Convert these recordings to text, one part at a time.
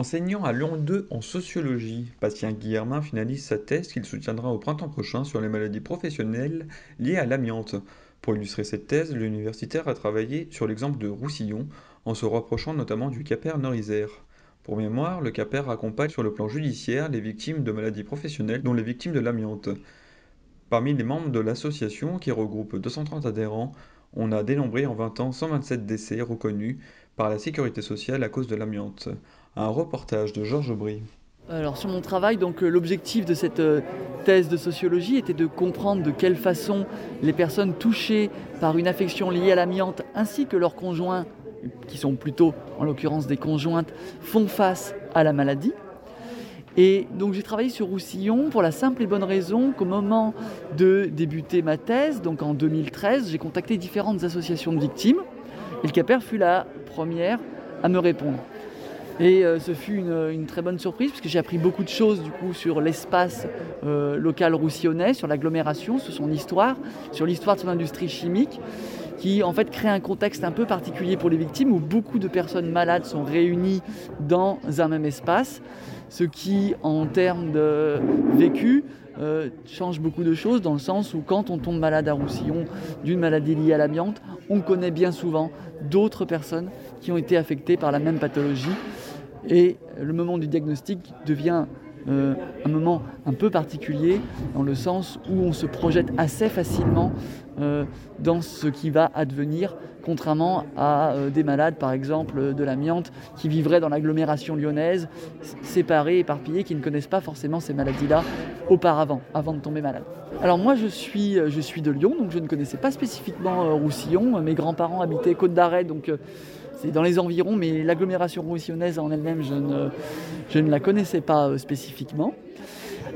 Enseignant à Lyon 2 en sociologie, Bastien Guillermin finalise sa thèse qu'il soutiendra au printemps prochain sur les maladies professionnelles liées à l'amiante. Pour illustrer cette thèse, l'universitaire a travaillé sur l'exemple de Roussillon, en se rapprochant notamment du Caper Nord-Isère. Pour mémoire, le Caper accompagne sur le plan judiciaire les victimes de maladies professionnelles, dont les victimes de l'amiante. Parmi les membres de l'association, qui regroupe 230 adhérents, on a dénombré en 20 ans 127 décès reconnus par la sécurité sociale à cause de l'amiante. Un reportage de Georges Aubry. Alors sur mon travail, donc euh, l'objectif de cette euh, thèse de sociologie était de comprendre de quelle façon les personnes touchées par une affection liée à l'amiante ainsi que leurs conjoints, qui sont plutôt en l'occurrence des conjointes, font face à la maladie. Et donc j'ai travaillé sur Roussillon pour la simple et bonne raison qu'au moment de débuter ma thèse, donc en 2013, j'ai contacté différentes associations de victimes et le CAPER fut la première à me répondre. Et euh, ce fut une, très bonne surprise puisque j'ai appris beaucoup de choses du coup sur l'espace euh, local roussillonnais, sur l'agglomération, sur son histoire, sur l'histoire de son industrie chimique qui en fait crée un contexte un peu particulier pour les victimes où beaucoup de personnes malades sont réunies dans un même espace, ce qui en termes de vécu euh, change beaucoup de choses dans le sens où quand on tombe malade à Roussillon d'une maladie liée à l'amiante, on connaît bien souvent d'autres personnes qui ont été affectées par la même pathologie et le moment du diagnostic devient euh, un moment un peu particulier dans le sens où on se projette assez facilement euh, dans ce qui va advenir, contrairement à euh, des malades, par exemple, de l'amiante, qui vivraient dans l'agglomération lyonnaise, séparés, éparpillés, qui ne connaissent pas forcément ces maladies-là auparavant, avant de tomber malade. Alors moi, je suis, je suis de Lyon, donc je ne connaissais pas spécifiquement Roussillon. Mes grands-parents habitaient Côte d'Arrêt, donc c'est dans les environs, mais l'agglomération roussillonnaise en elle-même, je ne, je ne la connaissais pas euh, spécifiquement.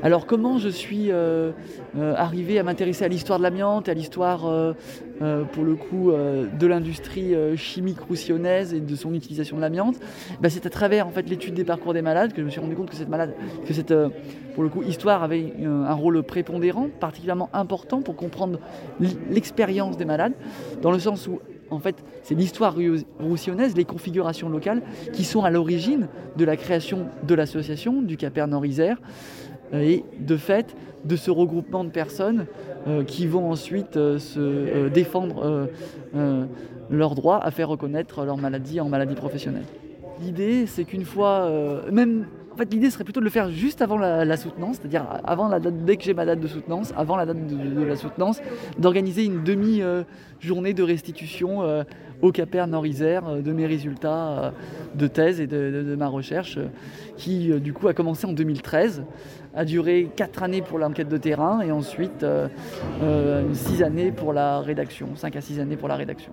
Alors comment je suis euh, euh, arrivé à m'intéresser à l'histoire de l'amiante, à l'histoire pour le coup de l'industrie chimique roussillonnaise et de son utilisation de l'amiante? Ben, C'est à travers en fait l'étude des parcours des malades que je me suis rendu compte que cette malade, que cette histoire avait un rôle prépondérant, particulièrement important pour comprendre l'expérience des malades, dans le sens où en fait, c'est l'histoire roussillonnaise, les configurations locales qui sont à l'origine de la création de l'association du Caper Nord-Isère et de fait de ce regroupement de personnes euh, qui vont ensuite euh, se euh, défendre leur droit à faire reconnaître leur maladie en maladie professionnelle. L'idée, c'est qu'une fois, même en fait, l'idée serait plutôt de le faire juste avant la, soutenance, c'est-à-dire avant la date, dès que j'ai ma date de soutenance, avant la date de, la soutenance, d'organiser une demi-journée de restitution euh, au CAPER Nord-Isère euh, de mes résultats euh, de thèse et de, ma recherche, qui du coup a commencé en 2013, a duré quatre années pour l'enquête de terrain et ensuite six années pour la rédaction, cinq à six années pour la rédaction.